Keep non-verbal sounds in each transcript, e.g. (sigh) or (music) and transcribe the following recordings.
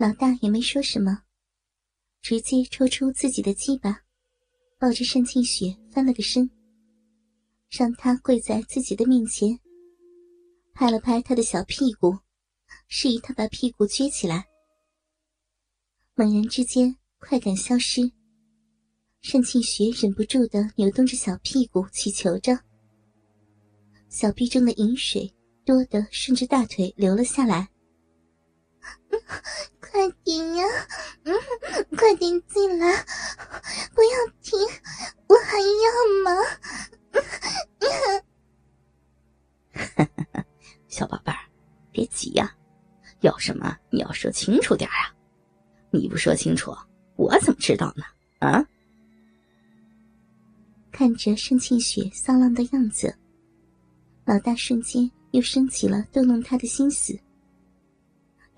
老大也没说什么，直接抽出自己的鸡巴，抱着单庆雪翻了个身，让她跪在自己的面前，拍了拍他的小屁股，示意他把屁股撅起来。猛然之间，快感消失，单庆雪忍不住的扭动着小屁股，祈求着。小臂中的饮水多的顺着大腿流了下来。快点呀，嗯，快点进来，不要停，我还要吗？(laughs) 小宝贝儿，别急呀，要什么你要说清楚点啊！你不说清楚，我怎么知道呢？啊！看着盛庆雪骚浪的样子。老大瞬间又升起了逗弄他的心思，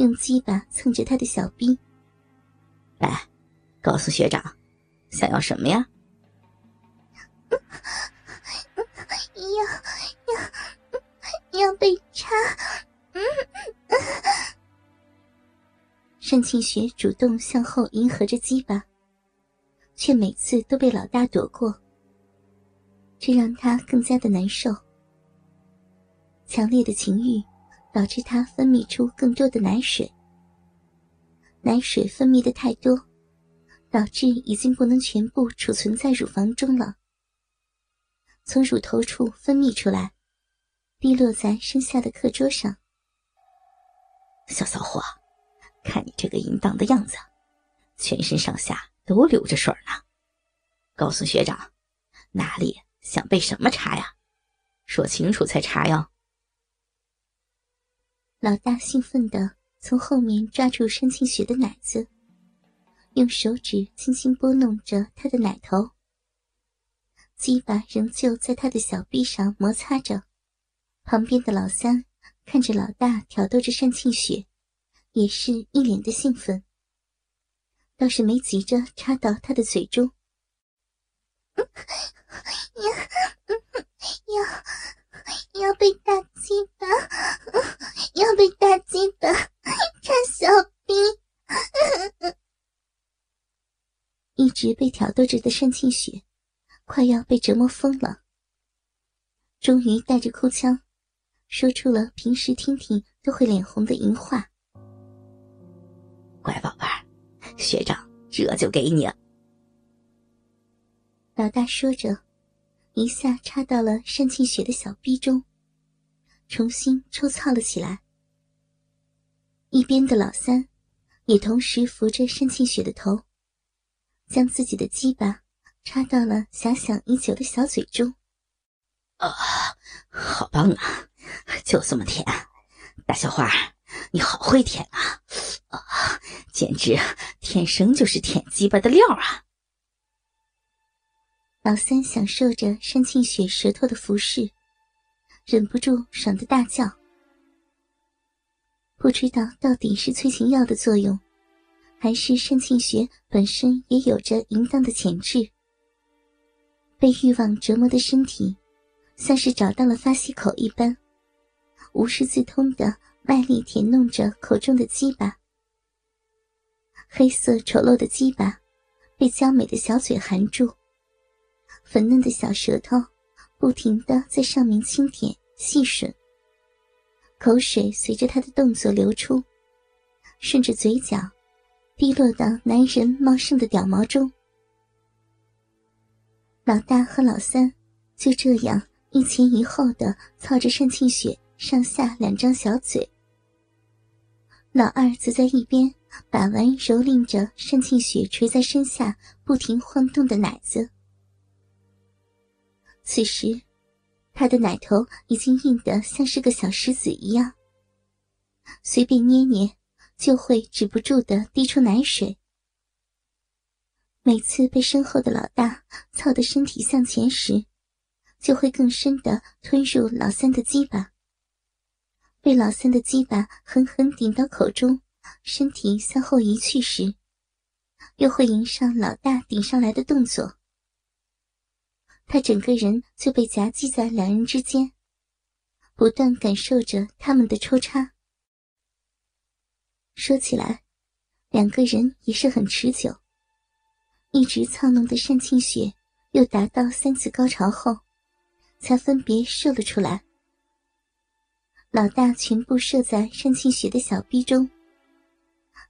用鸡巴蹭着他的小臂。来，告诉学长，想要什么呀？要要要被插！单庆雪主动向后迎合着鸡巴，却每次都被老大躲过，这让他更加的难受。强烈的情欲导致他分泌出更多的奶水，奶水分泌的太多，导致已经不能全部储存在乳房中了。从乳头处分泌出来，滴落在身下的课桌上。小骚货，看你这个淫荡的样子，全身上下都流着水呢。告诉学长，哪里想被什么查呀？说清楚才查哟。老大兴奋地从后面抓住单庆雪的奶子，用手指轻轻拨弄着她的奶头。鸡巴仍旧在她的小臂上摩擦着。旁边的老三看着老大挑逗着单庆雪，也是一脸的兴奋，倒是没急着插到他的嘴中。(laughs) 要 (laughs) 要要被大鸡巴！要被大鸡巴插小逼，一直被挑逗着的单庆雪，快要被折磨疯了。终于带着哭腔，说出了平时听听都会脸红的淫话：“乖宝贝儿，学长这就给你。”老大说着，一下插到了单庆雪的小逼中，重新抽操了起来。一边的老三，也同时扶着单庆雪的头，将自己的鸡巴插到了遐想已久的小嘴中。啊，好棒啊！就这么舔，大小花，你好会舔啊！啊，简直天生就是舔鸡巴的料啊！老三享受着山庆雪舌头的服侍，忍不住爽的大叫。不知道到底是催情药的作用，还是单庆雪本身也有着淫荡的潜质。被欲望折磨的身体，像是找到了发泄口一般，无师自通的卖力舔弄着口中的鸡巴。黑色丑陋的鸡巴，被娇美的小嘴含住，粉嫩的小舌头不停的在上面轻舔细吮。口水随着他的动作流出，顺着嘴角，滴落到男人茂盛的屌毛中。老大和老三就这样一前一后的操着单庆雪上下两张小嘴。老二则在一边把玩蹂躏着单庆雪垂在身下不停晃动的奶子。此时。他的奶头已经硬得像是个小石子一样，随便捏捏就会止不住的滴出奶水。每次被身后的老大操的身体向前时，就会更深的吞入老三的鸡巴。被老三的鸡巴狠狠顶到口中，身体向后移去时，又会迎上老大顶上来的动作。他整个人就被夹击在两人之间，不断感受着他们的抽插。说起来，两个人也是很持久，一直操弄的单庆雪又达到三次高潮后，才分别射了出来。老大全部射在单庆雪的小臂中，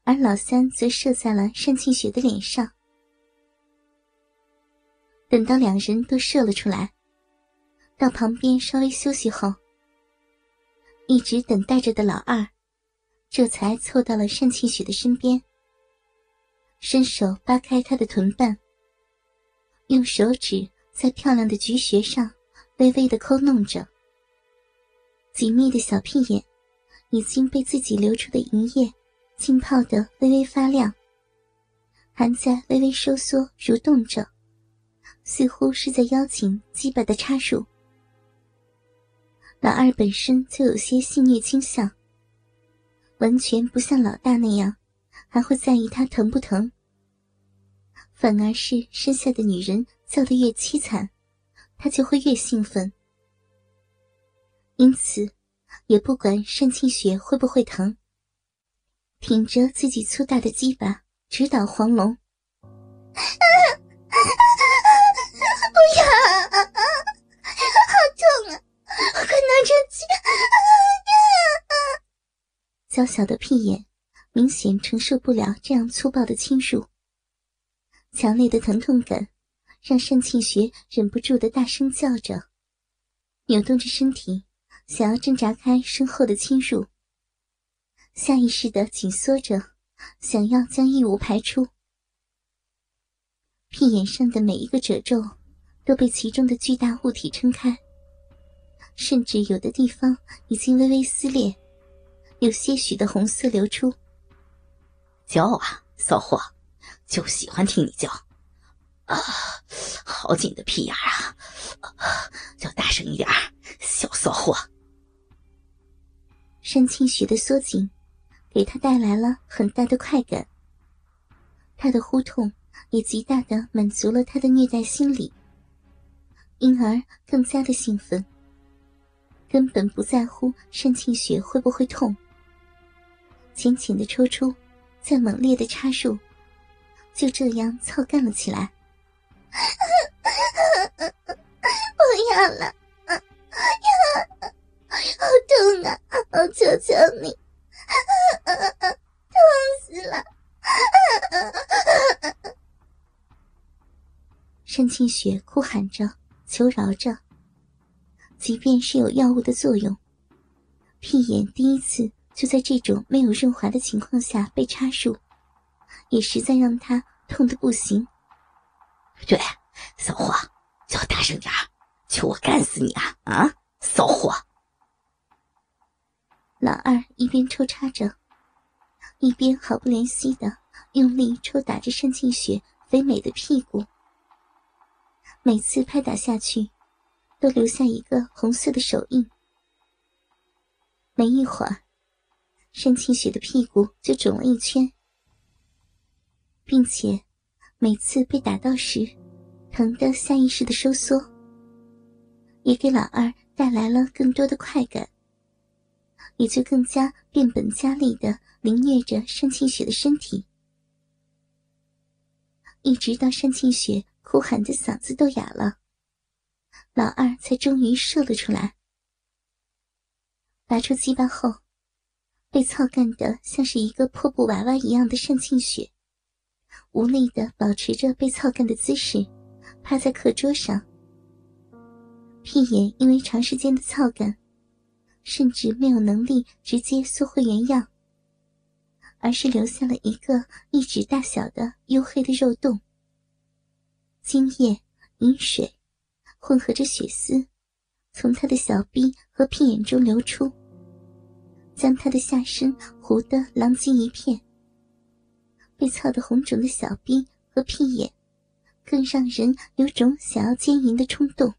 而老三则射在了单庆雪的脸上。等到两人都射了出来，到旁边稍微休息后，一直等待着的老二，这才凑到了单庆雪的身边，伸手扒开她的臀瓣，用手指在漂亮的菊穴上微微的抠弄着。紧密的小屁眼已经被自己流出的银液浸泡得微微发亮，还在微微收缩蠕动着，似乎是在邀请鸡巴的插入。老二本身就有些性虐倾向，完全不像老大那样还会在意他疼不疼，反而是身下的女人叫得越凄惨，他就会越兴奋。因此，也不管单庆雪会不会疼，挺着自己粗大的鸡巴直捣黄龙。娇小的屁眼明显承受不了这样粗暴的侵入，强烈的疼痛感让单庆雪忍不住的大声叫着，扭动着身体。想要挣扎开身后的侵入，下意识的紧缩着，想要将异物排出。屁眼上的每一个褶皱都被其中的巨大物体撑开，甚至有的地方已经微微撕裂，有些许的红色流出。叫啊，骚货，就喜欢听你叫。啊，好紧的屁眼啊！叫大声一点，小骚货。单清雪的缩紧，给他带来了很大的快感。他的呼痛也极大的满足了他的虐待心理，因而更加的兴奋。根本不在乎单清雪会不会痛，浅浅的抽出，再猛烈的插入，就这样操干了起来。(laughs) 不要了，好痛啊！我求求你，痛死了！单清雪哭喊着，求饶着。即便是有药物的作用，屁眼第一次就在这种没有润滑的情况下被插入，也实在让他痛得不行。对，骚货，叫大声点求我干死你啊！啊，骚货！老二一边抽插着，一边毫不怜惜的用力抽打着单庆雪肥美的屁股。每次拍打下去，都留下一个红色的手印。没一会儿，单庆雪的屁股就肿了一圈，并且每次被打到时，疼得下意识的收缩，也给老二带来了更多的快感。也就更加变本加厉的凌虐着单庆雪的身体，一直到单庆雪哭喊的嗓子都哑了，老二才终于射了出来。拔出鸡巴后，被操干的像是一个破布娃娃一样的单庆雪，无力的保持着被操干的姿势，趴在课桌上，屁眼因为长时间的操干。甚至没有能力直接缩回原样，而是留下了一个一指大小的黝黑的肉洞。精液、饮水混合着血丝，从他的小臂和屁眼中流出，将他的下身糊得狼藉一片。被操得红肿的小兵和屁眼，更让人有种想要奸淫的冲动。